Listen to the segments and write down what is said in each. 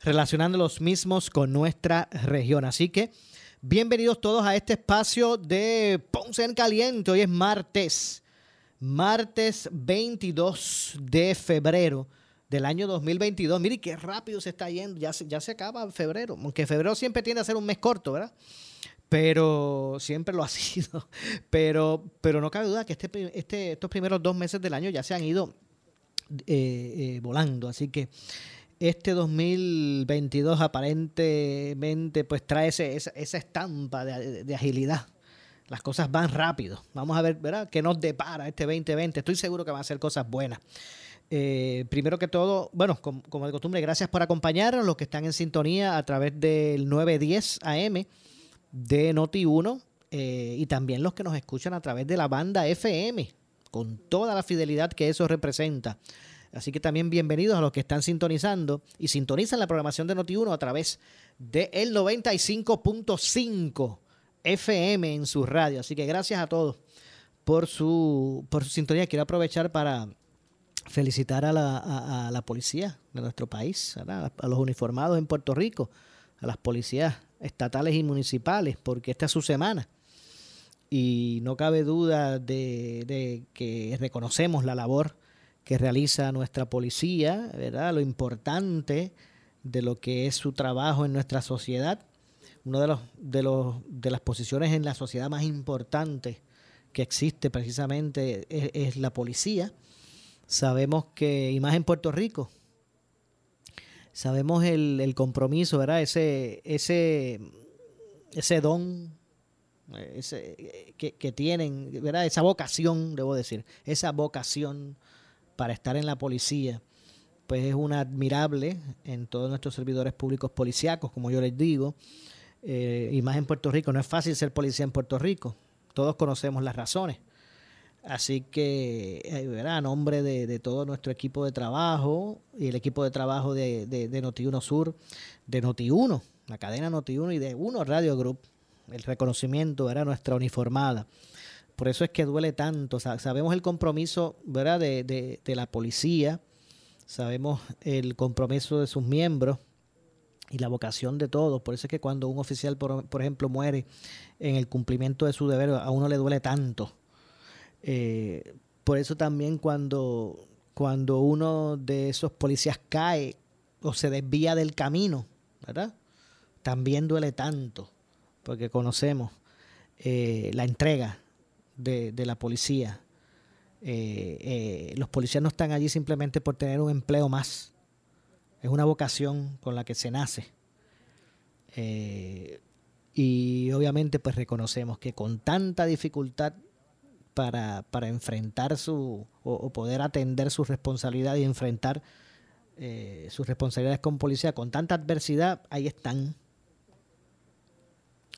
relacionando los mismos con nuestra región. Así que bienvenidos todos a este espacio de Ponce en Caliente. Hoy es martes, martes 22 de febrero del año 2022. Mire qué rápido se está yendo, ya se, acaba febrero, aunque febrero siempre tiende a ser un mes corto, ¿verdad? Pero siempre lo ha sido. Pero, pero no cabe duda que este, este, estos primeros dos meses del año ya se han ido eh, eh, volando. Así que este 2022 aparentemente pues trae esa, estampa de, de, agilidad. Las cosas van rápido. Vamos a ver, ¿verdad? ¿Qué nos depara este 2020? Estoy seguro que van a ser cosas buenas. Eh, primero que todo, bueno, como, de costumbre, gracias por acompañarnos, los que están en sintonía a través del 910 AM de Noti1 eh, y también los que nos escuchan a través de la banda FM, con toda la fidelidad que eso representa. Así que también bienvenidos a los que están sintonizando y sintonizan la programación de Noti1 a través del el 95.5 FM en su radio. Así que gracias a todos por su, por su sintonía. Quiero aprovechar para felicitar a la, a, la policía de nuestro país, a los uniformados en Puerto Rico, a las policías estatales y municipales, porque esta es su semana. Y no cabe duda de, de que reconocemos la labor que realiza nuestra policía, ¿verdad? Lo importante de lo que es su trabajo en nuestra sociedad. Una de, los, de, los, de las posiciones en la sociedad más importantes que existe precisamente es la policía Sabemos que, y más en Puerto Rico, sabemos el, compromiso, ¿verdad? Ese, ese, ese don ese, que, que, tienen, ¿verdad? Esa vocación, debo decir, esa vocación para estar en la policía, pues es una admirable en todos nuestros servidores públicos policíacos, como yo les digo, eh, y más en Puerto Rico. No es fácil ser policía en Puerto Rico, todos conocemos las razones. Así que, eh, a nombre de, todo nuestro equipo de trabajo y el equipo de trabajo de, de, de Noti1 Sur, de Noti1, la cadena Noti1 y de Uno Radio Group, el reconocimiento era nuestra uniformada. Por eso es que duele tanto. Sabemos el compromiso ¿verdad? De, la policía, sabemos el compromiso de sus miembros y la vocación de todos. Por eso es que cuando un oficial, por, por ejemplo, muere en el cumplimiento de su deber, a uno le duele tanto eh, por eso también cuando, cuando uno de esos policías cae o se desvía del camino, ¿verdad? También duele tanto, porque conocemos eh, la entrega de, la policía. Eh, los policías no están allí simplemente por tener un empleo más. Es una vocación con la que se nace. y obviamente pues reconocemos que con tanta dificultad para, para enfrentar su o, poder atender su responsabilidad y enfrentar eh, sus responsabilidades con policía con tanta adversidad, ahí están.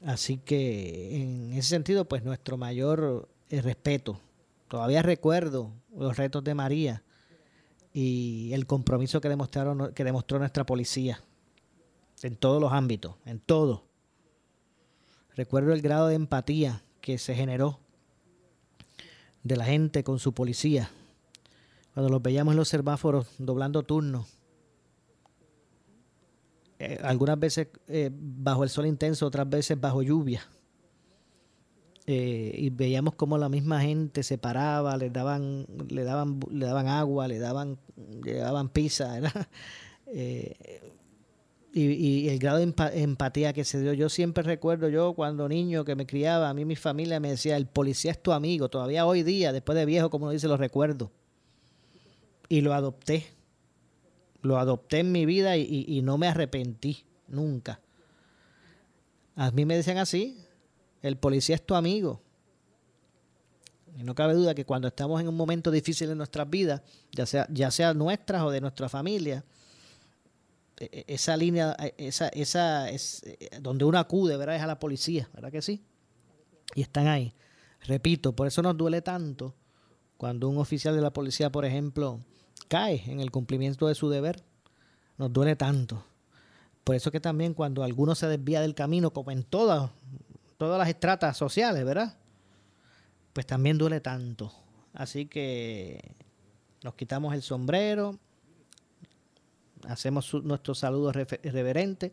Así que en ese sentido, pues nuestro mayor eh, respeto. Todavía recuerdo los retos de María y el compromiso que demostraron que demostró nuestra policía en todos los ámbitos, en todo. Recuerdo el grado de empatía que se generó de la gente con su policía. Cuando los veíamos en los semáforos doblando turnos. Eh, algunas veces eh, bajo el sol intenso, otras veces bajo lluvia. Eh, y veíamos cómo la misma gente se paraba, le daban, le daban, le daban agua, le daban, le daban pizza, y y, el grado de empatía que se dio. Yo siempre recuerdo, yo cuando niño que me criaba, a mí mi familia me decía, el policía es tu amigo. Todavía hoy día, después de viejo, como uno dice, lo recuerdo. Y lo adopté. Lo adopté en mi vida y, no me arrepentí, nunca. A mí me decían así, el policía es tu amigo. Y no cabe duda que cuando estamos en un momento difícil en nuestras vidas, ya sea, ya sea nuestras o de nuestra familia, e, e, esa línea, e, esa, esa es donde uno acude, ¿verdad? Es a la policía, ¿verdad que sí? Y están ahí. Repito, por eso nos duele tanto cuando un oficial de la policía, por ejemplo, cae en el cumplimiento de su deber. Nos duele tanto. Por eso que también cuando alguno se desvía del camino, como en todas, todas las estratas sociales, ¿verdad? Pues también duele tanto. Así que nos quitamos el sombrero, hacemos nuestro saludo reverente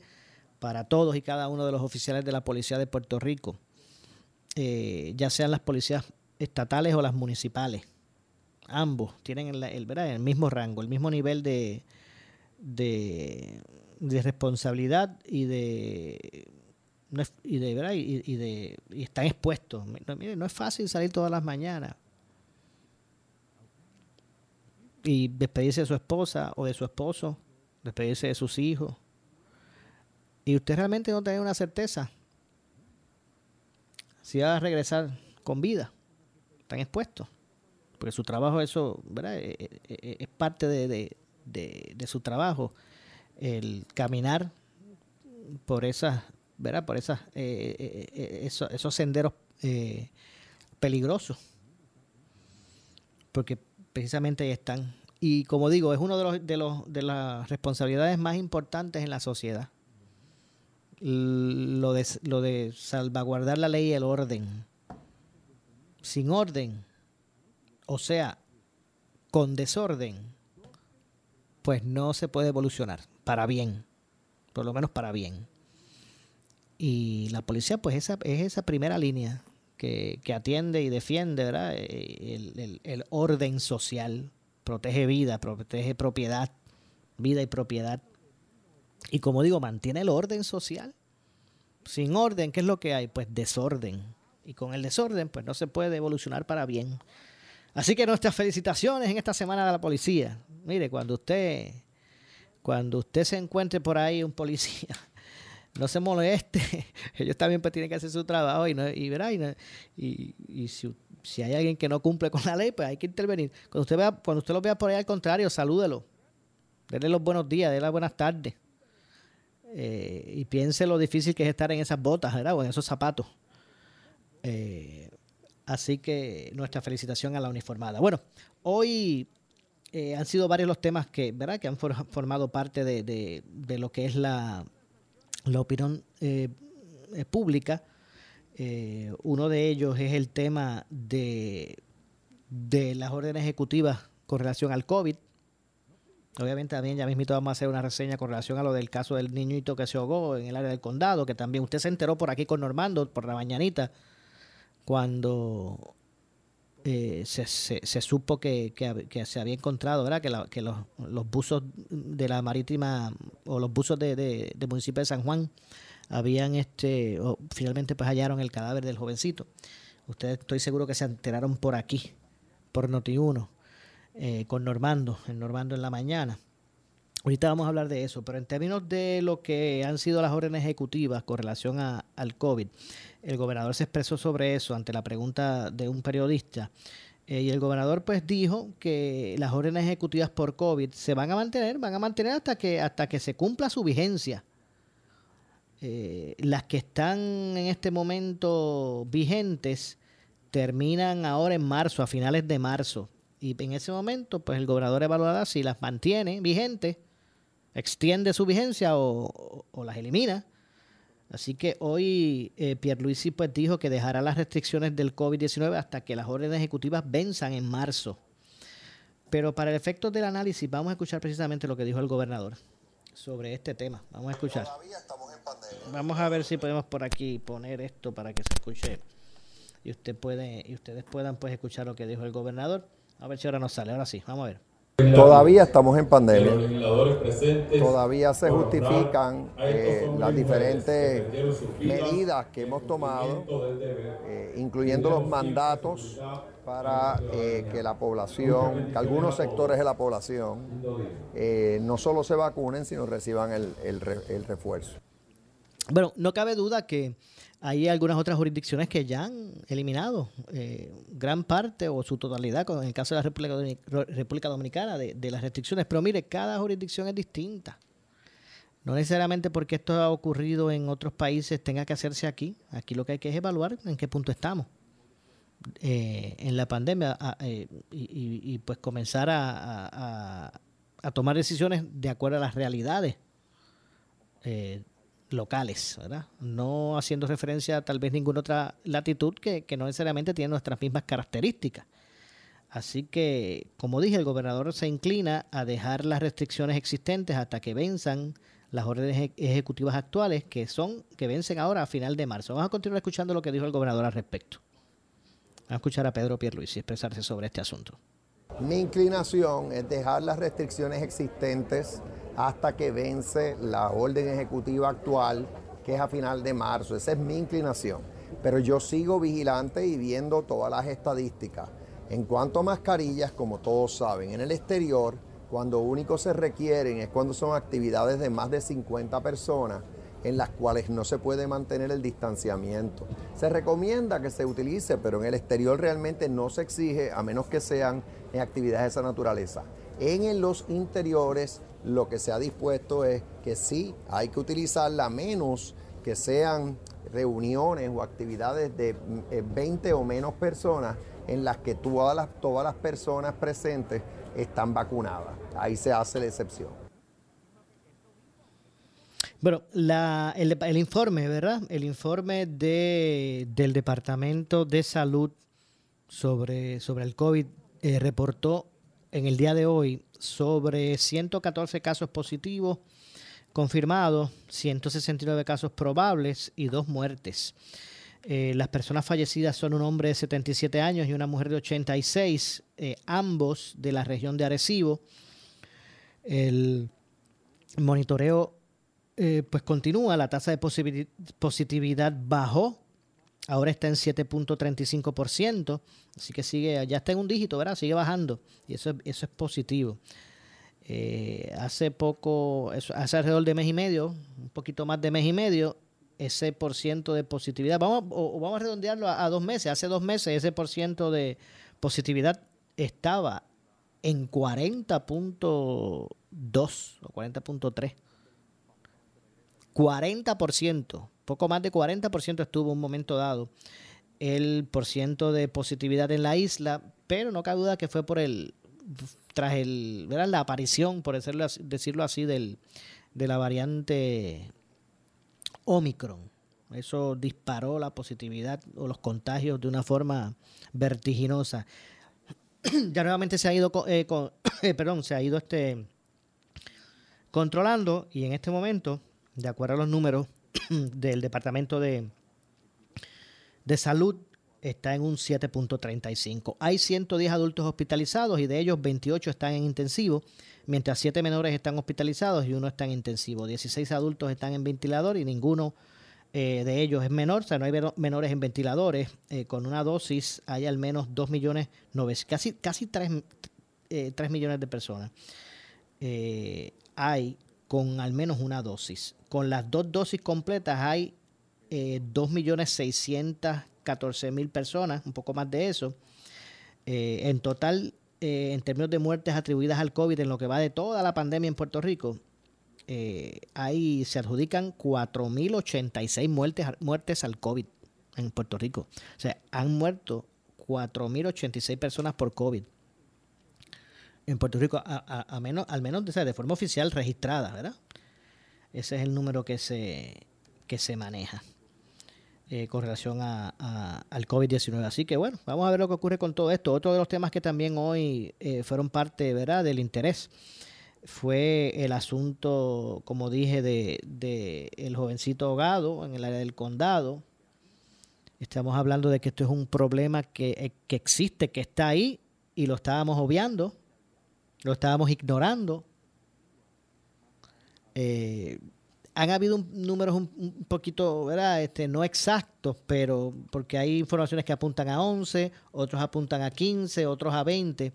para todos y cada uno de los oficiales de la Policía de Puerto Rico, eh, ya sean las policías estatales o las municipales. Ambos tienen el, mismo rango, el mismo nivel de, de, responsabilidad y de y de, ¿verdad? Y, de y están expuestos. No es fácil salir todas las mañanas y despedirse de su esposa o de su esposo despedirse de sus hijos. Y usted realmente no tiene una certeza si va a regresar con vida. Están expuestos. Porque su trabajo, eso, ¿verdad? Eh, eh, eh, es parte de, su trabajo. El caminar por esas, ¿verdad? Por esas, esos, senderos peligrosos. Porque precisamente ahí están y como digo, es una de, los, de, los, de las responsabilidades más importantes en la sociedad. Lo de, lo de salvaguardar la ley y el orden. Sin orden, o sea, con desorden, pues no se puede evolucionar para bien, por lo menos para bien. Y la policía, pues esa, es esa primera línea que, atiende y defiende ¿verdad? Eh, el, el orden social protege vida, protege propiedad, vida y propiedad. Y como digo, mantiene el orden social. Sin orden, ¿qué es lo que hay? Pues desorden. Y con el desorden, pues no se puede evolucionar para bien. Así que nuestras felicitaciones en esta semana de la policía. Mire, cuando usted, cuando usted se encuentre por ahí un policía, no se moleste. Ellos también pues tienen que hacer su trabajo y, no, y, verá, y, y, si si hay alguien que no cumple con la ley, pues hay que intervenir. Cuando usted vea, cuando usted lo vea por ahí al contrario, salúdelo. Dele los buenos días, dele las buenas tardes. Eh, y piense lo difícil que es estar en esas botas, ¿verdad? O en esos zapatos. Eh, así que nuestra felicitación a la uniformada. Bueno, hoy eh, han sido varios los temas que, ¿verdad? que han formado parte de, lo que es la, opinión pública eh, uno de ellos es el tema de, de las órdenes ejecutivas con relación al COVID. Obviamente también ya mismito vamos a hacer una reseña con relación a lo del caso del niñito que se ahogó en el área del condado, que también usted se enteró por aquí con Normando, por la mañanita, cuando eh, se, se, supo que, que, se había encontrado, ¿verdad? Que, los, los, buzos de la marítima o los buzos de, de, municipio de San Juan habían este, finalmente pues hallaron el cadáver del jovencito. Ustedes estoy seguro que se enteraron por aquí, por Noti1, eh, con Normando, en Normando en la mañana. Ahorita vamos a hablar de eso, pero en términos de lo que han sido las órdenes ejecutivas con relación a, al COVID, el gobernador se expresó sobre eso ante la pregunta de un periodista. Eh, y el gobernador pues dijo que las órdenes ejecutivas por COVID se van a mantener, van a mantener hasta que, hasta que se cumpla su vigencia. Eh, las que están en este momento vigentes terminan ahora en marzo, a finales de marzo. Y en ese momento, pues el gobernador evaluará si las mantiene vigentes, extiende su vigencia o, las elimina. Así que hoy eh, Pierluisi pues dijo que dejará las restricciones del COVID-19 hasta que las órdenes ejecutivas venzan en marzo. Pero para el efecto del análisis vamos a escuchar precisamente lo que dijo el gobernador sobre este tema. Vamos a escuchar. Vamos a ver si podemos por aquí poner esto para que se escuche y usted puede y ustedes puedan pues escuchar lo que dijo el gobernador. A ver si ahora nos sale. Ahora sí, vamos a ver. Todavía estamos en pandemia. Todavía se justifican eh, las diferentes medidas que hemos tomado, eh, incluyendo los mandatos para eh, que la población, que algunos sectores de la población no solo se vacunen, sino reciban el refuerzo. Bueno, no cabe duda que hay algunas otras jurisdicciones que ya han eliminado eh, gran parte o su totalidad, como en el caso de la República, Dominicana, de, las restricciones. Pero mire, cada jurisdicción es distinta. No necesariamente porque esto ha ocurrido en otros países tenga que hacerse aquí. Aquí lo que hay que es evaluar en qué punto estamos eh, en la pandemia eh, y, pues comenzar a, tomar decisiones de acuerdo a las realidades locales, ¿verdad? No haciendo referencia a tal vez ninguna otra latitud que, no necesariamente tiene nuestras mismas características. Así que, como dije, el gobernador se inclina a dejar las restricciones existentes hasta que venzan las órdenes ejecutivas actuales, que son que vencen ahora a final de marzo. Vamos a continuar escuchando lo que dijo el gobernador al respecto. Vamos a escuchar a Pedro Pierluisi expresarse sobre este asunto. Mi inclinación es dejar las restricciones existentes hasta que vence la orden ejecutiva actual, que es a final de marzo. Esa es mi inclinación. Pero yo sigo vigilante y viendo todas las estadísticas. En cuanto a mascarillas, como todos saben, en el exterior, cuando único se requieren es cuando son actividades de más de 50 personas en las cuales no se puede mantener el distanciamiento. Se recomienda que se utilice, pero en el exterior realmente no se exige a menos que sean en actividades de esa naturaleza. En los interiores lo que se ha dispuesto es que sí, hay que utilizarla menos que sean reuniones o actividades de 20 eh, o menos personas en las que todas las, todas las personas presentes están vacunadas. Ahí se hace la excepción. Bueno, el, informe, ¿verdad? El informe de, del Departamento de Salud sobre, sobre el COVID eh, reportó en el día de hoy sobre 114 casos positivos confirmados, 169 casos probables y dos muertes. Eh, las personas fallecidas son un hombre de 77 años y una mujer de 86, eh, ambos de la región de Arecibo. El monitoreo eh, pues continúa, la tasa de positividad bajó Ahora está en 7.35%, así que sigue, ya está en un dígito, ¿verdad? Sigue bajando y eso, eso es positivo. Eh, hace poco, hace alrededor de mes y medio, un poquito más de mes y medio, ese por ciento de positividad, vamos, o, vamos a redondearlo a, dos meses, hace dos meses ese por ciento de positividad estaba en 40.2 o 40.3. 40% poco más de 40% estuvo un momento dado el porciento de positividad en la isla, pero no cabe duda que fue por el tras el la aparición, por decirlo así, decirlo así del, de la variante Omicron. Eso disparó la positividad o los contagios de una forma vertiginosa. ya nuevamente se ha ido, eh, perdón, se ha ido este controlando y en este momento, de acuerdo a los números del Departamento de, de Salud está en un 7.35. Hay 110 adultos hospitalizados y de ellos 28 están en intensivo, mientras 7 menores están hospitalizados y uno está en intensivo. 16 adultos están en ventilador y ninguno eh, de ellos es menor, o sea, no hay menores en ventiladores. Eh, con una dosis hay al menos 2 millones, casi, casi 3, 3 eh, millones de personas. hay con al menos una dosis. Con las dos dosis completas hay eh, 2.614.000 personas, un poco más de eso. Eh, en total, eh, en términos de muertes atribuidas al COVID, en lo que va de toda la pandemia en Puerto Rico, eh, ahí se adjudican 4.086 muertes, muertes al COVID en Puerto Rico. O sea, han muerto 4.086 personas por COVID en Puerto Rico, a, menos, al menos de forma oficial registrada, ¿verdad? Ese es el número que se, maneja eh, con relación al COVID-19. Así que bueno, vamos a ver lo que ocurre con todo esto. Otro de los temas que también hoy eh, fueron parte ¿verdad? del interés fue el asunto, como dije, de, de el jovencito ahogado en el área del condado. Estamos hablando de que esto es un problema que, que existe, que está ahí y lo estábamos obviando lo estábamos ignorando. Eh, han habido números un, poquito, ¿verdad? Este, no exactos, pero porque hay informaciones que apuntan a 11, otros apuntan a 15, otros a 20,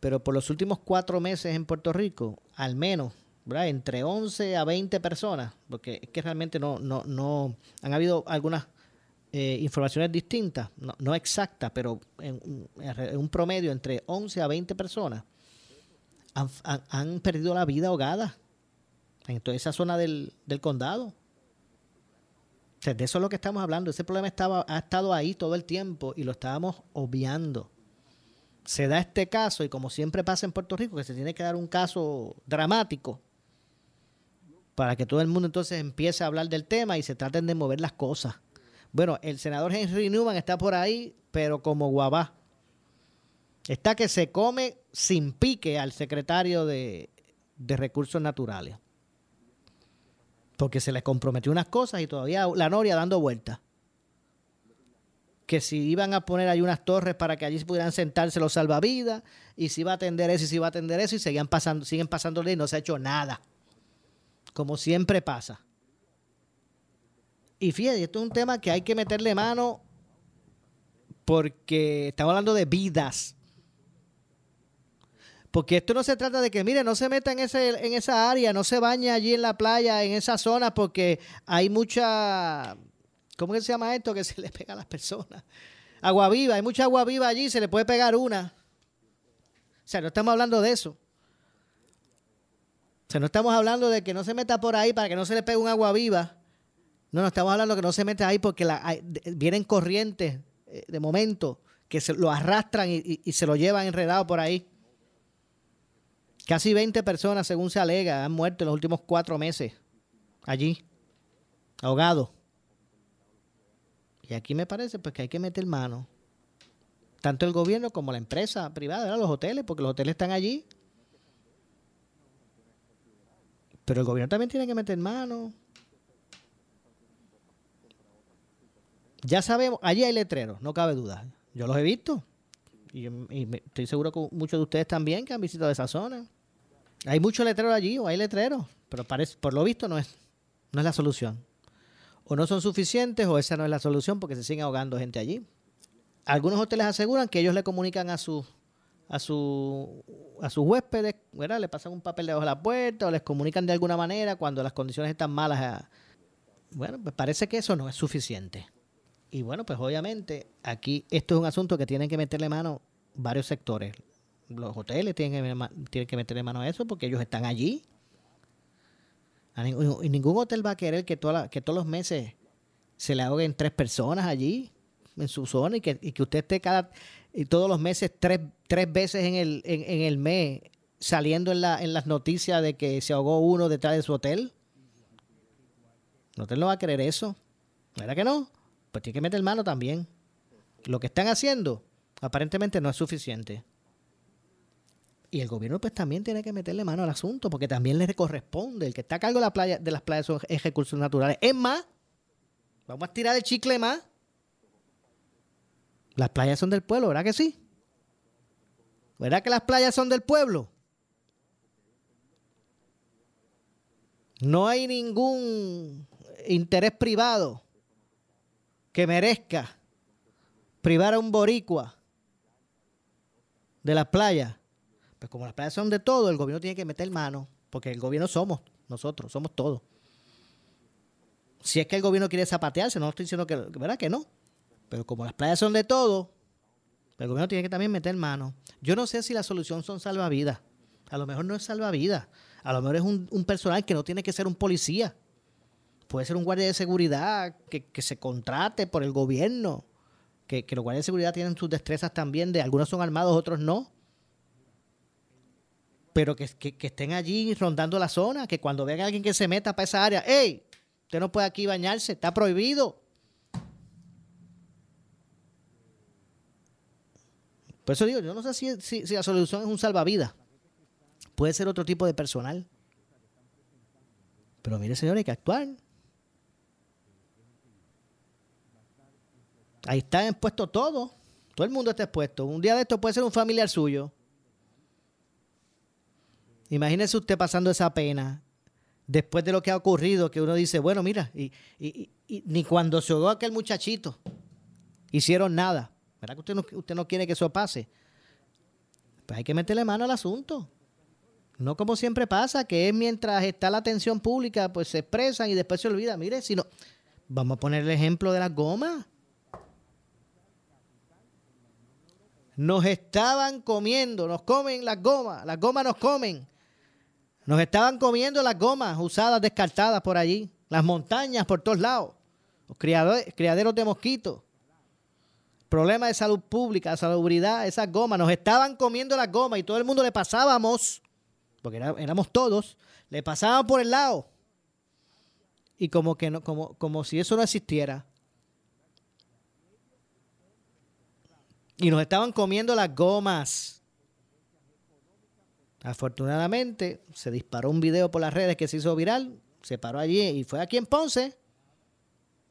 pero por los últimos cuatro meses en Puerto Rico, al menos, ¿verdad? Entre 11 a 20 personas, porque es que realmente no, no, no, han habido algunas eh, informaciones distintas, no, exactas, pero en, un promedio entre 11 a 20 personas han, perdido la vida ahogada en toda esa zona del, condado. de eso es lo que estamos hablando. Ese problema estaba, ha estado ahí todo el tiempo y lo estábamos obviando. Se da este caso y como siempre pasa en Puerto Rico, que se tiene que dar un caso dramático para que todo el mundo entonces empiece a hablar del tema y se traten de mover las cosas. Bueno, el senador Henry Newman está por ahí, pero como guabá. Está que se come sin pique al secretario de, de Recursos Naturales porque se les comprometió unas cosas y todavía la noria dando vueltas. Que si iban a poner ahí unas torres para que allí pudieran sentarse los salvavidas, y si iba a atender eso y si iba a atender eso, y seguían pasando, siguen pasándole y no se ha hecho nada. Como siempre pasa. Y fíjate, esto es un tema que hay que meterle mano porque estamos hablando de vidas. Porque esto no se trata de que, mire, no se meta en, ese, en esa área, no se baña allí en la playa, en esa zona, porque hay mucha. ¿Cómo se llama esto? Que se le pega a las personas. Agua viva, hay mucha agua viva allí, se le puede pegar una. O sea, no estamos hablando de eso. O sea, no estamos hablando de que no se meta por ahí para que no se le pegue un agua viva. No, no estamos hablando de que no se meta ahí porque vienen corrientes eh, de momento que se lo arrastran y se lo llevan enredado por ahí. Casi 20 personas, según se alega, han muerto en los últimos cuatro meses allí, ahogados. Y aquí me parece pues, que hay que meter mano. Tanto el gobierno como la empresa privada, los hoteles, porque los hoteles están allí. Pero el gobierno también tiene que meter mano. Ya sabemos, allí hay letreros, no cabe duda. Yo los he visto. Y, estoy seguro que muchos de ustedes también que han visitado esa zona. Hay mucho letrero allí o hay letreros, pero parece, por lo visto no es, no es la solución. O no son suficientes o esa no es la solución porque se sigue ahogando gente allí. Algunos hoteles aseguran que ellos le comunican a sus a su a sus huéspedes, ¿verdad? le pasan un papel debajo de la puerta o les comunican de alguna manera cuando las condiciones están malas. Bueno, pues parece que eso no es suficiente. Y bueno, pues obviamente aquí esto es un asunto que tienen que meterle mano varios sectores los hoteles tienen que, tienen que mano a eso porque ellos están allí. Y ningún hotel va a querer que, toda que todos los meses se le ahoguen tres personas allí, en su zona, y que, y que usted esté cada y todos los meses tres, tres veces en el, en, el mes saliendo en, la, en las noticias de que se ahogó uno detrás de su hotel. ¿El hotel no va a querer eso? ¿Verdad que no? Pues tiene que meter mano también. Lo que están haciendo aparentemente no es suficiente. Y el gobierno pues también tiene que meterle mano al asunto, porque también le corresponde. El que está a cargo de, la playa, de las playas son recursos naturales. Es más, vamos a tirar el chicle más. Las playas son del pueblo, ¿verdad que sí? ¿Verdad que las playas son del pueblo? No hay ningún interés privado que merezca privar a un boricua de las playas pues como las playas son de todo, el gobierno tiene que meter mano, porque el gobierno somos nosotros, somos todos. Si es que el gobierno quiere zapatearse, no estoy diciendo que, ¿verdad? que no. Pero como las playas son de todo, el gobierno tiene que también meter mano. Yo no sé si la solución son salvavidas. A lo mejor no es salvavidas. A lo mejor es un, personal que no tiene que ser un policía. Puede ser un guardia de seguridad que, se contrate por el gobierno. Que, que, los guardias de seguridad tienen sus destrezas también. De algunos son armados, otros no pero que, estén allí rondando la zona, que cuando vean a alguien que se meta para esa área, ¡Ey! Usted no puede aquí bañarse, está prohibido. Por eso digo, yo no sé si, si, la solución es un salvavidas. Puede ser otro tipo de personal. Pero mire, señores, hay que actuar. Ahí está expuesto todo. Todo el mundo está expuesto. Un día de esto puede ser un familiar suyo. Imagínese usted pasando esa pena después de lo que ha ocurrido, que uno dice, bueno, mira, y, ni cuando se oyó aquel muchachito hicieron nada. ¿Verdad que usted no, usted no quiere que eso pase? Pues hay que meterle mano al asunto. No como siempre pasa, que es mientras está la atención pública, pues se expresan y después se olvida. Mire, si no, vamos a poner el ejemplo de las gomas. Nos estaban comiendo, nos comen las gomas, las gomas nos comen. Nos estaban comiendo las gomas usadas, descartadas por allí, las montañas por todos lados, los criaderos de mosquitos. Problema de salud pública, salubridad, esas gomas. Nos estaban comiendo las gomas y todo el mundo le pasábamos, porque éramos todos, le pasaban por el lado. Y como que no, como, como si eso no existiera. Y nos estaban comiendo las gomas. Afortunadamente, se disparó un video por las redes que se hizo viral. Se paró allí y fue aquí en Ponce,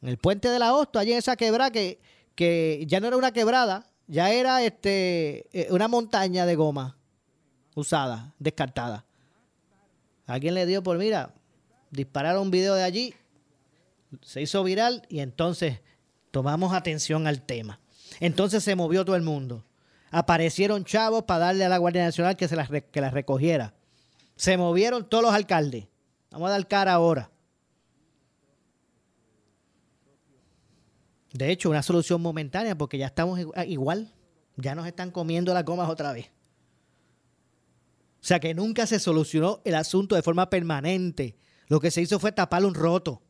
en el puente de la Hosto, allí en esa quebrada que, que ya no era una quebrada, ya era este, eh, una montaña de goma usada, descartada. Alguien le dio por, mira, dispararon un video de allí, se hizo viral y entonces tomamos atención al tema. Entonces se movió todo el mundo. Aparecieron chavos para darle a la Guardia Nacional que, se las, que las recogiera. Se movieron todos los alcaldes. Vamos a dar cara ahora. De hecho, una solución momentánea porque ya estamos igual. Ya nos están comiendo las gomas otra vez. O sea que nunca se solucionó el asunto de forma permanente. Lo que se hizo fue tapar un roto.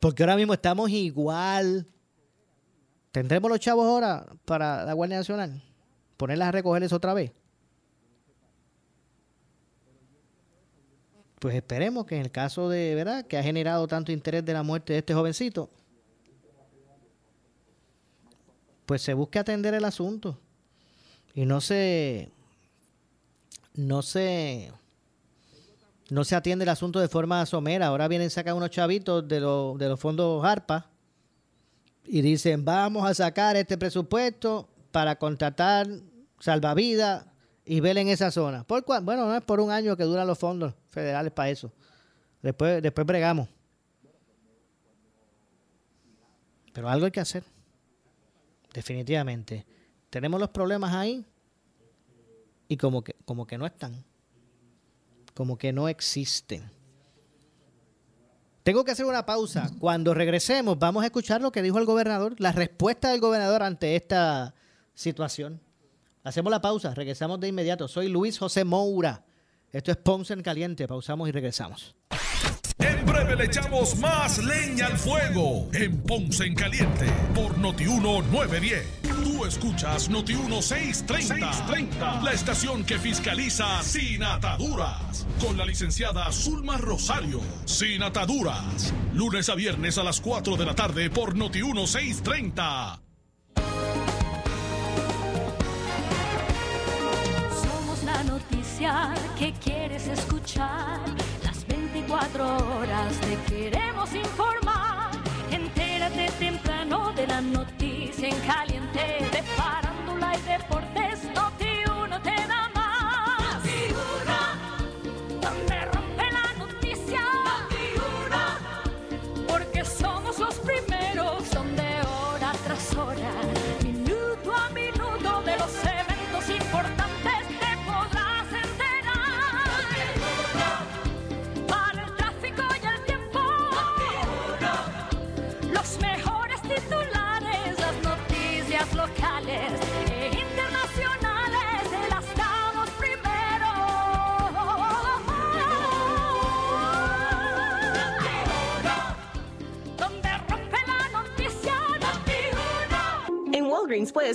Porque ahora mismo estamos igual. ¿Tendremos los chavos ahora para la Guardia Nacional? ¿Ponerlas a recogerles otra vez? Pues esperemos que en el caso de, ¿verdad?, que ha generado tanto interés de la muerte de este jovencito, pues se busque atender el asunto y no se no se no se atiende el asunto de forma somera. Ahora vienen sacar unos chavitos de, de los fondos ARPA y dicen, vamos a sacar este presupuesto para contratar salvavidas y ver en esa zona. ¿Por Bueno, no es por un año que duran los fondos federales para eso. Después, después bregamos. Pero algo hay que hacer definitivamente. Tenemos los problemas ahí y como que, como que no están, como que no existen. Tengo que hacer una pausa. Cuando regresemos vamos a escuchar lo que dijo el gobernador, la respuesta del gobernador ante esta situación. Hacemos la pausa, regresamos de inmediato. Soy Luis José Moura. Esto es Ponce en Caliente. Pausamos y regresamos. En breve le echamos más leña al fuego en Ponce en Caliente por Notiuno 910. Escuchas Notiuno 630, 630, la estación que fiscaliza sin ataduras. Con la licenciada Zulma Rosario. Sin ataduras. Lunes a viernes a las 4 de la tarde por Notiuno 630. Somos la noticia que quieres escuchar cuatro horas te queremos informar. Entérate temprano de la noticia en caliente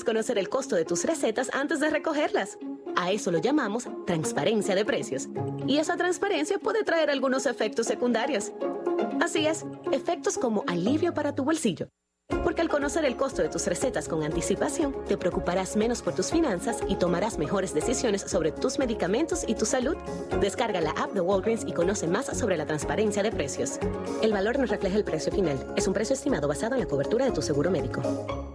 conocer el costo de tus recetas antes de recogerlas. A eso lo llamamos transparencia de precios. Y esa transparencia puede traer algunos efectos secundarios. Así es, efectos como alivio para tu bolsillo. Porque al conocer el costo de tus recetas con anticipación, te preocuparás menos por tus finanzas y tomarás mejores decisiones sobre tus medicamentos y tu salud. Descarga la app de Walgreens y conoce más sobre la transparencia de precios. El valor no refleja el precio final. Es un precio estimado basado en la cobertura de tu seguro médico.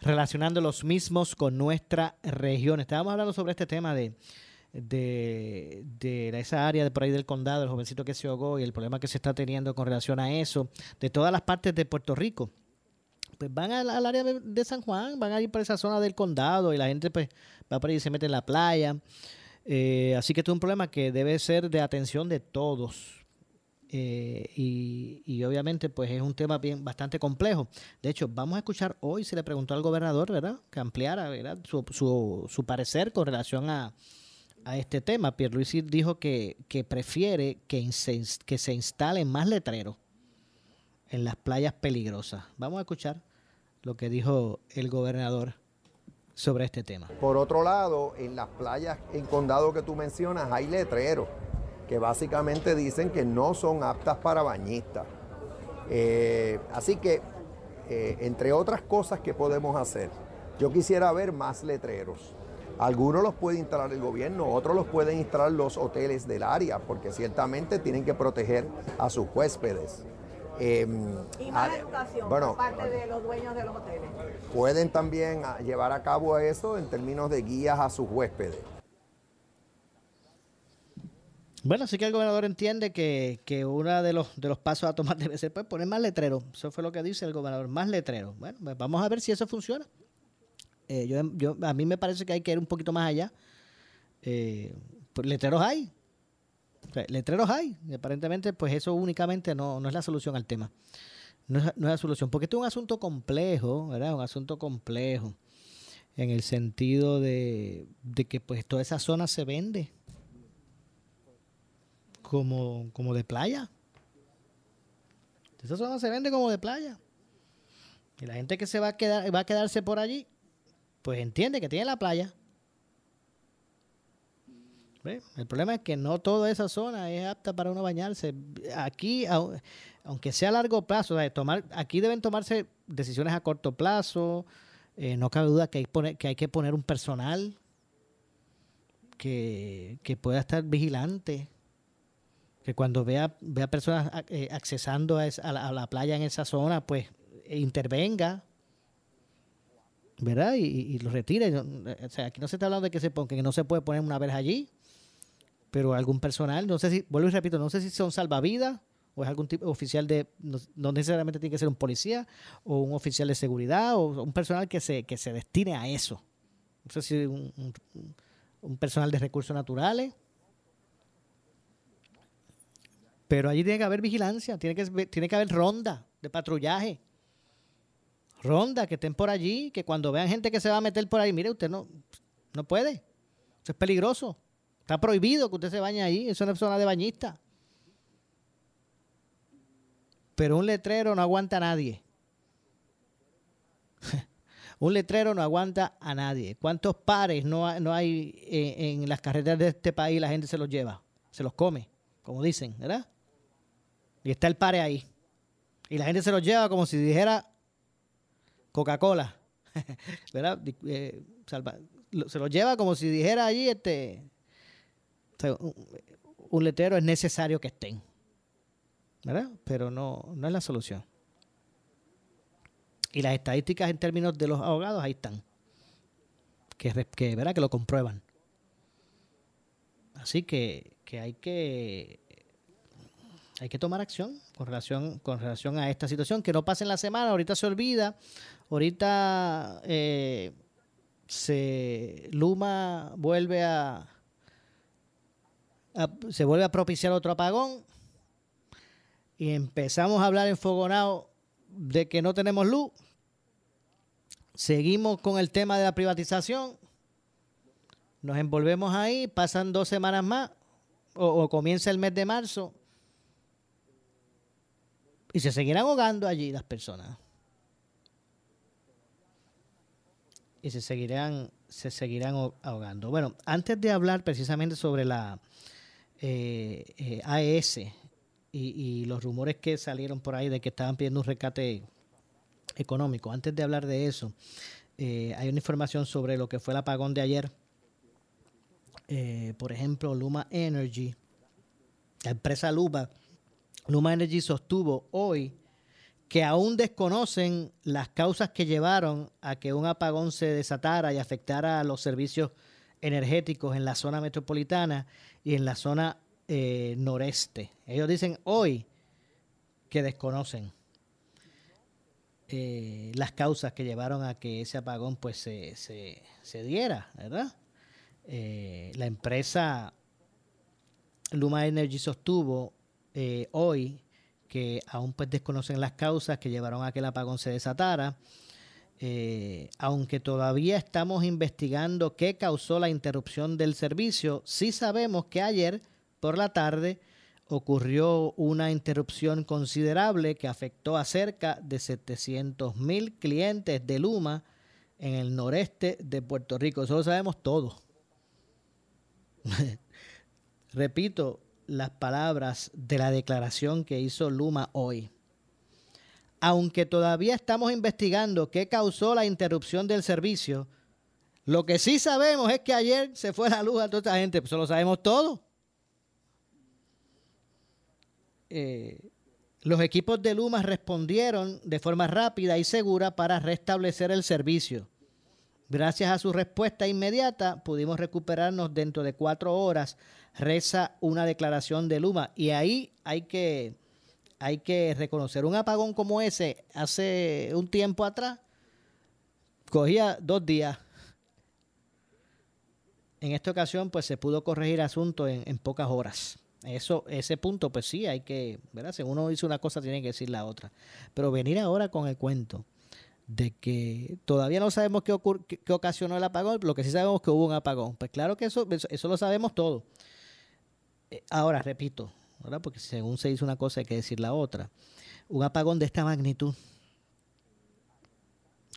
relacionando los mismos con nuestra región. Estábamos hablando sobre este tema de, de, de esa área de por ahí del condado, el jovencito que se ahogó y el problema que se está teniendo con relación a eso, de todas las partes de Puerto Rico. pues van al, área de, San Juan, van a ir por esa zona del condado y la gente pues va por ahí y se mete en la playa. Eh, así que esto es un problema que debe ser de atención de todos. Eh, y, obviamente pues es un tema bien bastante complejo. De hecho, vamos a escuchar hoy, se le preguntó al gobernador, ¿verdad? Que ampliara ¿verdad? Su, su, su parecer con relación a, a este tema. Pierluisi dijo que, que prefiere que que se instalen más letreros en las playas peligrosas. Vamos a escuchar lo que dijo el gobernador sobre este tema. Por otro lado, en las playas en condado que tú mencionas hay letreros que básicamente dicen que no son aptas para bañistas. Eh, así que, eh, entre otras cosas que podemos hacer, yo quisiera ver más letreros. Algunos los puede instalar el gobierno, otros los pueden instalar los hoteles del área, porque ciertamente tienen que proteger a sus huéspedes. Eh, Y más ah, educación bueno, por parte de los dueños de los hoteles. pueden también ah, llevar a cabo eso en términos de guías a sus huéspedes. Bueno, así que el gobernador entiende que, que uno de los, de los pasos a tomar debe ser pues, poner más letreros. Eso fue lo que dice el gobernador, más letreros. Bueno, pues vamos a ver si eso funciona. Eh, yo, yo, a mí me parece que hay que ir un poquito más allá. Eh, pues, letreros hay. Letreros hay. Y aparentemente, pues eso únicamente no, no es la solución al tema. No es, no es la solución. Porque esto es un asunto complejo, ¿verdad? Un asunto complejo. En el sentido de, de que pues toda esa zona se vende como, como de playa. Esa zona se vende como de playa. Y la gente que se va a quedar, va a quedarse por allí, pues entiende que tiene la playa. ¿Ve? El problema es que no toda esa zona es apta para uno bañarse. Aquí, au- aunque sea a largo plazo, o tomar, aquí deben tomarse decisiones a corto plazo. Eh, no cabe duda que hay, poner- que hay que poner un personal que, que pueda estar vigilante que cuando vea, vea personas eh, accesando a, esa- a la, playa en esa zona, pues eh, intervenga, ¿verdad? Y, y- y lo retire. Eh, O sea, aquí no se está hablando de que se ponga, que no se puede poner una vez allí, pero algún personal, no sé si, vuelvo y repito, no sé si son salvavidas o es algún tipo oficial de, no, no necesariamente tiene que ser un policía o un oficial de seguridad o un personal que se, que se destine a eso. No sé si un personal de recursos naturales. Pero allí tiene que haber vigilancia, tiene que, tiene que haber ronda de patrullaje. Ronda que estén por allí, que cuando vean gente que se va a meter por ahí, mire, usted no, no puede. Eso es peligroso. Está prohibido que usted se bañe ahí. Eso no es zona de bañista. Pero un letrero no aguanta a nadie. un letrero no aguanta a nadie. ¿Cuántos pares no, ha- no hay en, en las carreteras de este país? La gente se los lleva, se los come, como dicen, ¿verdad? Y está el pare ahí. Y la gente se los lleva como si dijera Coca-Cola. ¿Verdad? Eh, se los lleva como si dijera allí este. un, letrero es necesario que estén. ¿Verdad? Pero no, no es la solución. Y las estadísticas en términos de los abogados ahí están. Que, que, ¿verdad? que lo comprueban. Así que, que hay que hay que tomar acción con relación, con relación a esta situación. Que no pase en la semana, ahorita se olvida, ahorita eh, se Luma vuelve a, se vuelve a propiciar otro apagón y empezamos a hablar enfogonado de que no tenemos luz. Seguimos con el tema de la privatización. Nos envolvemos ahí, pasan dos semanas más o comienza el mes de marzo y se seguirán ahogando allí las personas. Y se seguirán, se seguirán aho- ahogando. Bueno, antes de hablar precisamente sobre la eh, eh, AES y, y los rumores que salieron por ahí de que estaban pidiendo un rescate económico, antes de hablar de eso, eh, hay una información sobre lo que fue el apagón de ayer. Eh, por ejemplo, Luma Energy, la empresa Luma, Luma Energy sostuvo hoy que aún desconocen las causas que llevaron a que un apagón se desatara y afectara a los servicios energéticos en la zona metropolitana y en la zona eh, noreste. Ellos dicen hoy que desconocen. eh, las causas que llevaron a que ese apagón pues se, se, diera, ¿verdad? Eh, la empresa Luma Energy sostuvo eh, hoy que aún pues desconocen las causas que llevaron a que el apagón se desatara. aunque todavía estamos investigando qué causó la interrupción del servicio, sí sabemos que ayer por la tarde ocurrió una interrupción considerable que afectó a cerca de 700 mil clientes de Luma en el noreste de Puerto Rico. Eso lo sabemos todo. Repito las palabras de la declaración que hizo Luma hoy. Aunque todavía estamos investigando qué causó la interrupción del servicio, lo que sí sabemos es que ayer se fue la luz a toda esta gente. Eso lo sabemos todo. Eh, los equipos de Luma respondieron de forma rápida y segura para restablecer el servicio. Gracias a su respuesta inmediata, pudimos recuperarnos dentro de cuatro horas, reza una declaración de Luma. Y ahí hay que, hay que reconocer un apagón como ese hace un tiempo atrás, cogía dos días. En esta ocasión, pues se pudo corregir asunto en pocas horas. Eso, ese punto, pues sí, hay que, ¿verdad? Si uno dice una cosa, tiene que decir la otra. Pero venir ahora con el cuento de que todavía no sabemos qué, qué, ocasionó el apagón, lo que sí sabemos que hubo un apagón. Pues claro que eso, eso, lo sabemos todo. Eh, ahora, repito, ¿verdad? porque según se dice una cosa hay que decir la otra. Un apagón de esta magnitud,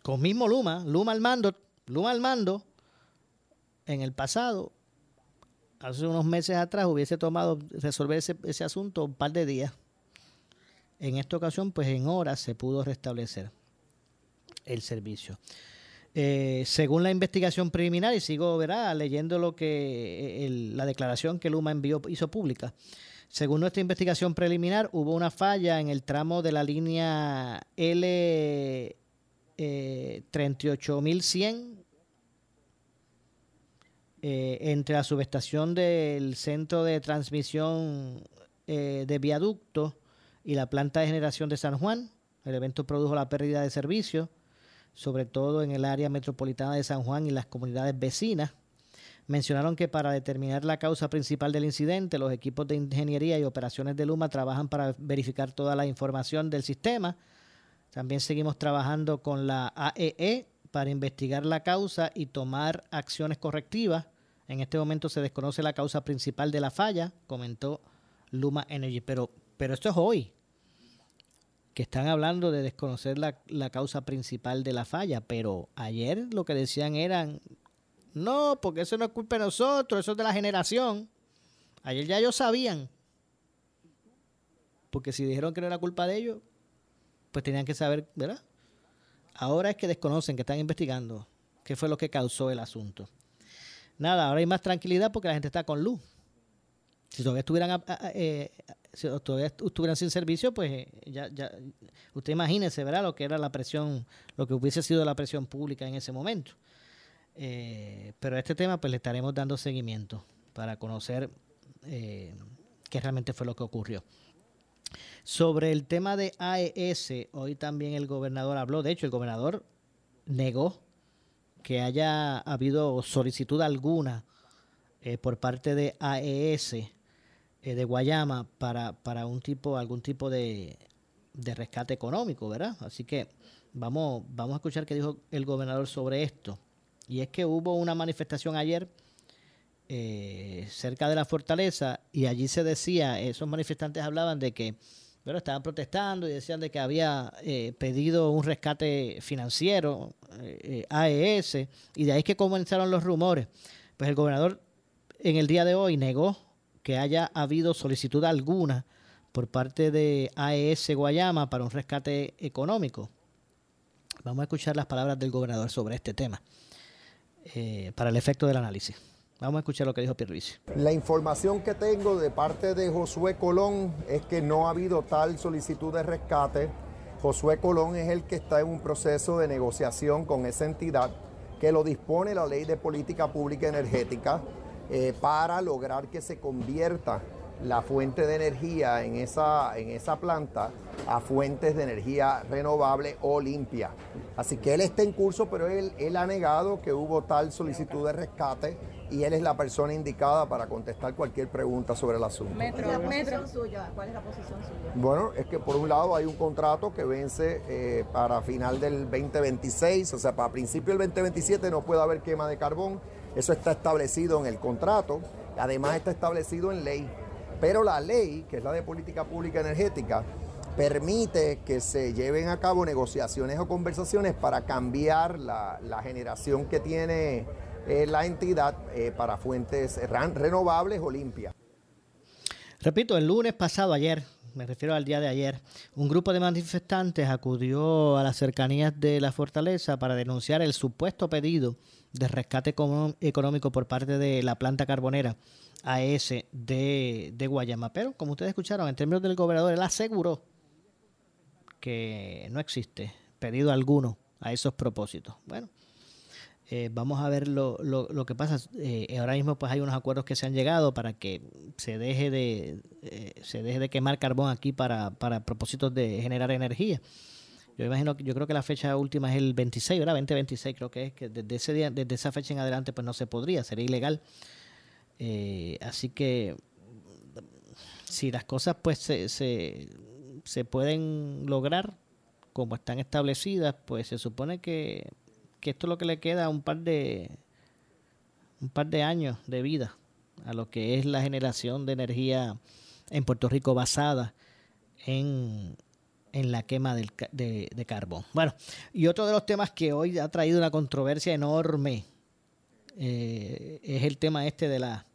con mismo Luma, Luma al mando, Luma al mando, en el pasado hace unos meses atrás hubiese tomado resolver ese, asunto un par de días. En esta ocasión, pues en horas se pudo restablecer el servicio. Eh, según la investigación preliminar, y sigo ¿verdad? leyendo lo que eh, la declaración que Luma envió, hizo pública. Según nuestra investigación preliminar, hubo una falla en el tramo de la línea L 38100 eh, entre la subestación del centro de transmisión eh, de viaducto y la planta de generación de San Juan. El evento produjo la pérdida de servicio, sobre todo en el área metropolitana de San Juan y las comunidades vecinas. Mencionaron que para determinar la causa principal del incidente, los equipos de ingeniería y operaciones de Luma trabajan para verificar toda la información del sistema. También seguimos trabajando con la AEE e para investigar la causa y tomar acciones correctivas. En este momento se desconoce la causa principal de la falla, comentó Luma Energy, pero, pero esto es hoy, que están hablando de desconocer la, la causa principal de la falla, pero ayer lo que decían eran, no, porque eso no es culpa de nosotros, eso es de la generación. Ayer ya ellos sabían, porque si dijeron que no era culpa de ellos, pues tenían que saber, ¿verdad? Ahora es que desconocen, que están investigando qué fue lo que causó el asunto nada, ahora hay más tranquilidad porque la gente está con luz. Si todavía estuvieran, eh, si todavía estuvieran sin servicio, pues eh, ya, ya, usted imagínese, ¿verdad? Lo que era la presión, lo que hubiese sido la presión pública en ese momento. Eh, pero a este tema, pues le estaremos dando seguimiento para conocer qué realmente fue lo que ocurrió. Sobre el tema de AES, hoy también el gobernador habló, de hecho el gobernador negó que haya habido solicitud alguna por parte de AES eh, de Guayama para, para un tipo, algún tipo de, de, rescate económico, ¿verdad? Así que vamos, vamos a escuchar qué dijo el gobernador sobre esto. Y es que hubo una manifestación ayer eh, cerca de la fortaleza y allí se decía, esos manifestantes hablaban de que pero estaban protestando y decían de que había eh, pedido un rescate financiero, eh, AES, y de ahí que comenzaron los rumores. Pues el gobernador en el día de hoy negó que haya habido solicitud alguna por parte de AES Guayama para un rescate económico. Vamos a escuchar las palabras del gobernador sobre este tema, eh, para el efecto del análisis. Vamos a escuchar lo que dijo Pierluisi. La información que tengo de parte de Josué Colón es que no ha habido tal solicitud de rescate. Josué Colón es el que está en un proceso de negociación con esa entidad que lo dispone la ley de política pública energética eh, para lograr que se convierta la fuente de energía en esa, en esa planta a fuentes de energía renovable o limpia. Así que él está en curso, pero él, él ha negado que hubo tal solicitud de rescate y él es la persona indicada para contestar cualquier pregunta sobre el asunto. Metro, ¿Cuál es la posición suya? ¿Cuál es la posición suya? Bueno, es que por un lado hay un contrato que vence eh, para final del 2026, o sea, para principio del 2027 no puede haber quema de carbón. Eso está establecido en el contrato, además está establecido en ley. Pero la ley, que es la de política pública energética, permite que se lleven a cabo negociaciones o conversaciones para cambiar la, generación que tiene eh, la entidad eh, para fuentes renovables o limpias. Repito, el lunes pasado, ayer, me refiero al día de ayer, un grupo de manifestantes acudió a las cercanías de la fortaleza para denunciar el supuesto pedido de rescate económico por parte de la planta carbonera AES de, Guayama. Pero, como ustedes escucharon, en términos del gobernador, él aseguró que no existe pedido alguno a esos propósitos. Bueno, eh, vamos a ver lo, lo, que pasa. Eh, ahora mismo pues hay unos acuerdos que se han llegado para que se deje de eh, se deje de quemar carbón aquí para, para propósitos de generar energía. Yo imagino que yo creo que la fecha última es el 26, ¿verdad? 2026 creo que es que desde ese día, desde esa fecha en adelante pues no se podría, sería ilegal. así que si las cosas pues se, se pueden lograr como están establecidas, pues se supone que, esto es lo que le queda un par de un par de años de vida a lo que es la generación de energía en Puerto Rico basada en, en la quema del, de, de, carbón. Bueno, y otro de los temas que hoy ha traído una controversia enorme eh, es el tema este de, la,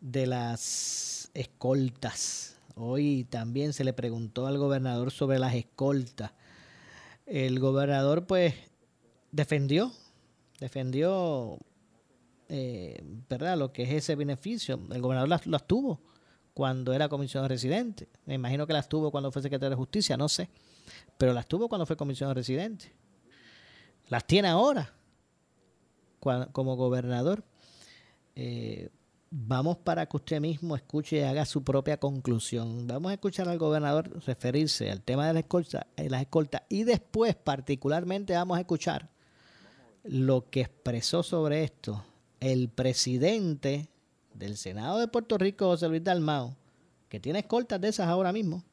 de las escoltas Hoy también se le preguntó al gobernador sobre las escoltas. El gobernador pues defendió, defendió, eh, ¿verdad? Lo que es ese beneficio. El gobernador las, tuvo cuando era comisionado residente. Me imagino que las tuvo cuando fue secretario de justicia, no sé. Pero las tuvo cuando fue comisionado residente. Las tiene ahora como gobernador. Eh, vamos para que usted mismo escuche y haga su propia conclusión. Vamos a escuchar al gobernador referirse al tema de la escolta, eh, las escoltas y después particularmente vamos a escuchar lo que expresó sobre esto el presidente del Senado de Puerto Rico, José Luis Dalmao, que tiene escoltas de esas ahora mismo.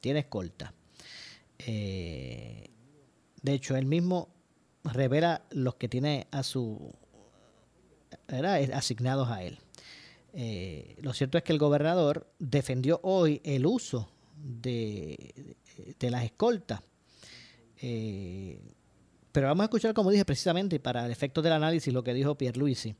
Tiene escoltas. Eh, de hecho, él mismo revela los que tiene a su asignados a él. Eh, lo cierto es que el gobernador defendió hoy el uso de, de las escoltas. Eh, pero vamos a escuchar, como dije precisamente, para el efecto del análisis, lo que dijo Pierre Luisi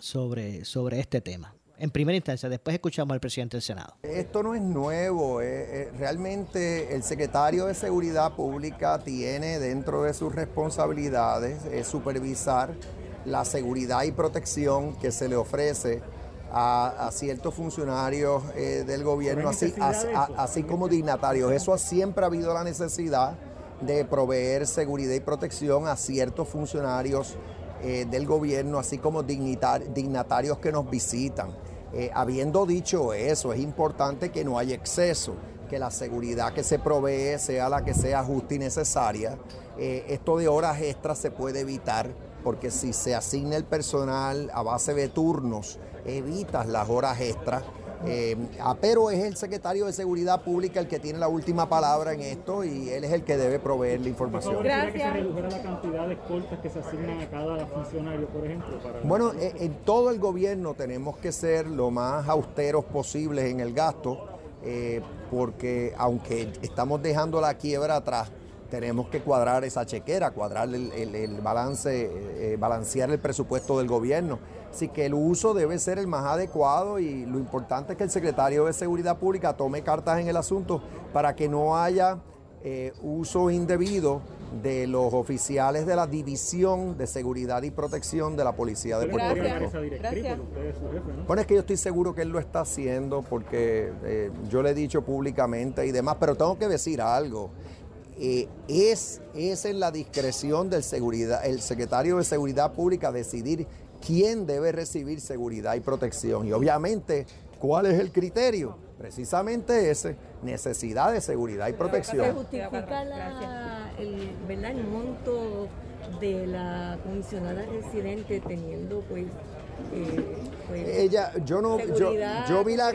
sobre, sobre este tema. En primera instancia, después escuchamos al presidente del Senado. Esto no es nuevo. Eh, realmente el secretario de Seguridad Pública tiene dentro de sus responsabilidades supervisar la seguridad y protección que se le ofrece a, ciertos funcionarios eh, del gobierno, así, así como dignatarios. Eso siempre ha habido la necesidad de proveer seguridad y protección a ciertos funcionarios eh, del gobierno, así como dignatarios que nos visitan. Eh, habiendo dicho eso, es importante que no haya exceso, que la seguridad que se provee sea la que sea justa y necesaria. esto de horas extras se puede evitar porque si se asigna el personal a base de turnos, evitas las horas extras. Eh, ah, pero es el secretario de Seguridad Pública el que tiene la última palabra en esto y él es el que debe proveer la información. Gracias. que se redujera la cantidad de escoltas que se asignan a cada funcionario, por ejemplo? bueno, eh, en, todo el gobierno tenemos que ser lo más austeros posibles en el gasto, eh, porque aunque estamos dejando la quiebra atrás, tenemos que cuadrar esa chequera, cuadrar el, balance, eh, balancear el presupuesto del gobierno. Así que el uso debe ser el más adecuado y lo importante es que el secretario de Seguridad Pública tome cartas en el asunto para que no haya eh, uso indebido de los oficiales de la División de Seguridad y Protección de la Policía de Puerto Rico. Bueno, es que yo estoy seguro que él lo está haciendo porque eh, yo le he dicho públicamente y demás, pero tengo que decir algo. Eh, es, es en la discreción del seguridad, el secretario de Seguridad Pública decidir quién debe recibir seguridad y protección. Y obviamente, ¿cuál es el criterio? Precisamente ese, necesidad de seguridad y Se protección. justifica la, el, ¿verdad? el monto de la comisionada residente teniendo pues, eh, pues, Ella, yo no, yo, yo vi la,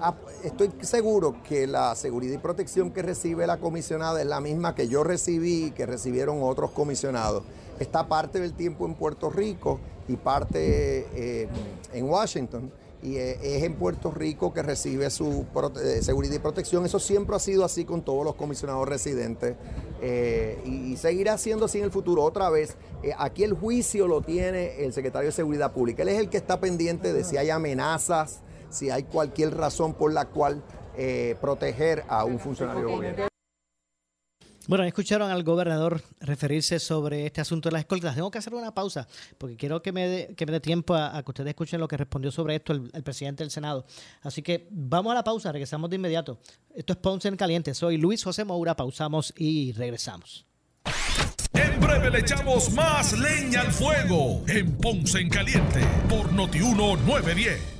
ah, estoy seguro que la seguridad y protección que recibe la comisionada es la misma que yo recibí y que recibieron otros comisionados. Está parte del tiempo en Puerto Rico y parte eh, en Washington. Y eh, es en Puerto Rico que recibe su eh, seguridad y protección. Eso siempre ha sido así con todos los comisionados residentes eh, y, seguirá siendo así en el futuro. Otra vez, aquí el juicio lo tiene el secretario de Seguridad Pública. Él es el que está pendiente de si hay amenazas, si hay cualquier razón por la cual eh, proteger a un funcionario del gobierno. Bueno, escucharon al gobernador referirse sobre este asunto de las escoltas. Tengo que hacer una pausa porque quiero que me dé, tiempo a, a que ustedes escuchen lo que respondió sobre esto el, el presidente del Senado. Así que vamos a la pausa, regresamos de inmediato. Esto es Ponce en Caliente. Soy Luis José Moura. Pausamos y regresamos. En breve le echamos más leña al fuego en Ponce en Caliente por Notiuno 910.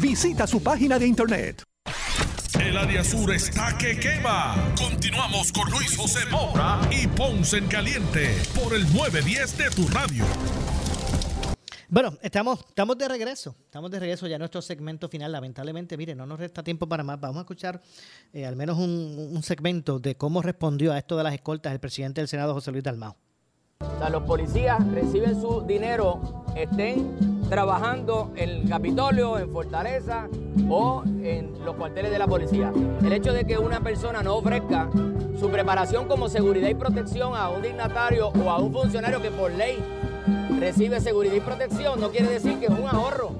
Visita su página de internet. El área sur está que quema. Continuamos con Luis José Moura y Ponce en Caliente por el 910 de tu radio. Bueno, estamos, estamos de regreso. Estamos de regreso ya en nuestro segmento final. Lamentablemente, mire, no nos resta tiempo para más. Vamos a escuchar eh, al menos un, un segmento de cómo respondió a esto de las escoltas el presidente del Senado, José Luis Dalmao. O sea, los policías reciben su dinero, estén trabajando en el Capitolio, en Fortaleza o en los cuarteles de la policía. El hecho de que una persona no ofrezca su preparación como seguridad y protección a un dignatario o a un funcionario que por ley recibe seguridad y protección no quiere decir que es un ahorro.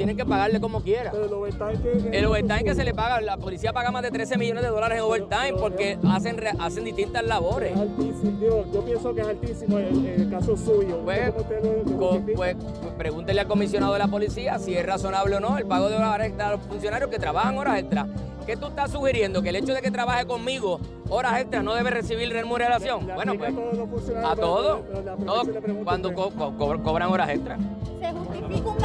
Tienen que pagarle como quiera. Pero el overtime que... El overtime que se le paga, la policía paga más de 13 millones de dólares en overtime porque hacen, re- hacen distintas labores. Altísimo, yo pienso que es altísimo el, el caso suyo. Pues, ¿Cómo usted lo- pues, pues, pregúntele al comisionado de la policía si es razonable o no el pago de horas extras a los funcionarios que trabajan horas extras. ¿Qué tú estás sugiriendo? ¿Que el hecho de que trabaje conmigo horas extras no debe recibir remuneración? Le Bueno, pues a todos pregunta cuando a co- usted. co- co- cobran horas extras. ¿Se justifica un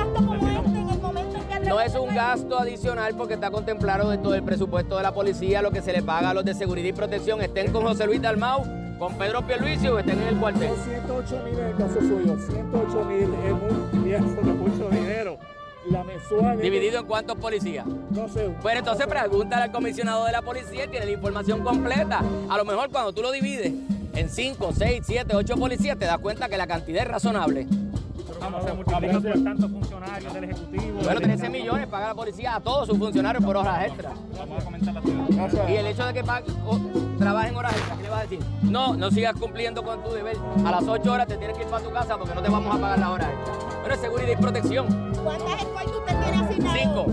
No es un gasto adicional porque está contemplado dentro del presupuesto de la policía lo que se le paga a los de seguridad y protección, estén con José Luis Dalmau, con Pedro Pierluisi o estén en el cuartel. Son 108 mil en el caso suyo. 108 mil es un de mucho dinero. La mensual. ¿Dividido en cuántos policías? No sé. Pues entonces pregúntale al comisionado de la policía y tiene la información completa. A lo mejor cuando tú lo divides en 5, 6, 7, 8 policías te das cuenta que la cantidad es razonable. Vamos se multiplica por tantos funcionarios del Ejecutivo. Bueno, 13 millones paga la policía a todos sus funcionarios por horas extras. Vamos a comentar la Y el hecho de que trabajen horas extras, ¿qué le vas a decir? No, no sigas cumpliendo con tu deber. A las 8 horas te tienes que ir para tu casa porque no te vamos a pagar las horas extras. Pero es seguridad y protección. ¿Cuántas escoltas usted tiene asignado? Cinco.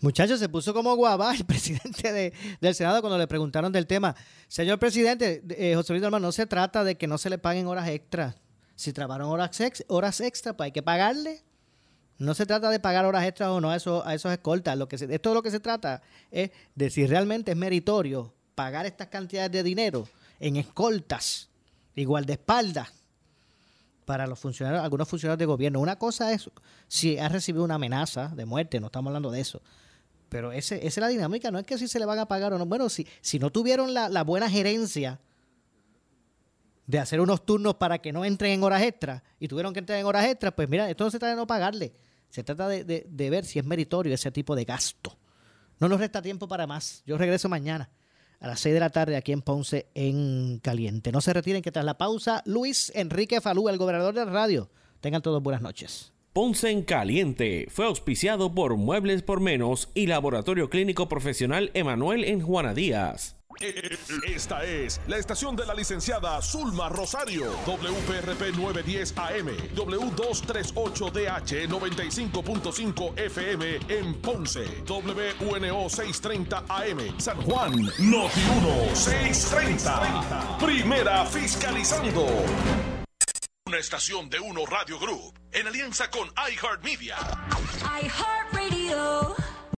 Muchachos, se puso como guava el presidente de- del Senado cuando le preguntaron del tema. Señor presidente, eh, José Luis Dalmau, no se trata de que no se le paguen horas extras. Si trabajaron horas, ex, horas extra, pues hay que pagarle. No se trata de pagar horas extras o no a esos, a esos escoltas. Lo que se, esto de lo que se trata es de si realmente es meritorio pagar estas cantidades de dinero en escoltas, igual de espaldas, para los funcionarios, algunos funcionarios de gobierno. Una cosa es si ha recibido una amenaza de muerte, no estamos hablando de eso. Pero ese, esa es la dinámica, no es que si se le van a pagar o no. Bueno, si, si no tuvieron la buena gerencia de hacer unos turnos para que no entren en horas extras y tuvieron que entrar en horas extras, pues mira, esto no se trata de no pagarle, se trata de, ver si es meritorio ese tipo de gasto. No nos resta tiempo para más. Yo regreso mañana a las 6 de la tarde aquí en Ponce en Caliente. No se retiren que tras la pausa, Luis Enrique Falú, el gobernador de radio. Tengan todos buenas noches. Ponce en Caliente fue auspiciado por Muebles por Menos y Laboratorio Clínico Profesional Emanuel en Juana Díaz. Esta es la estación de la licenciada Zulma Rosario, WPRP 910 AM, W238DH 95.5 FM en Ponce, WNO 630 AM, San Juan, Noti 1 630. Primera fiscalizando. Una estación de Uno Radio Group en alianza con iHeartMedia. iHeartRadio.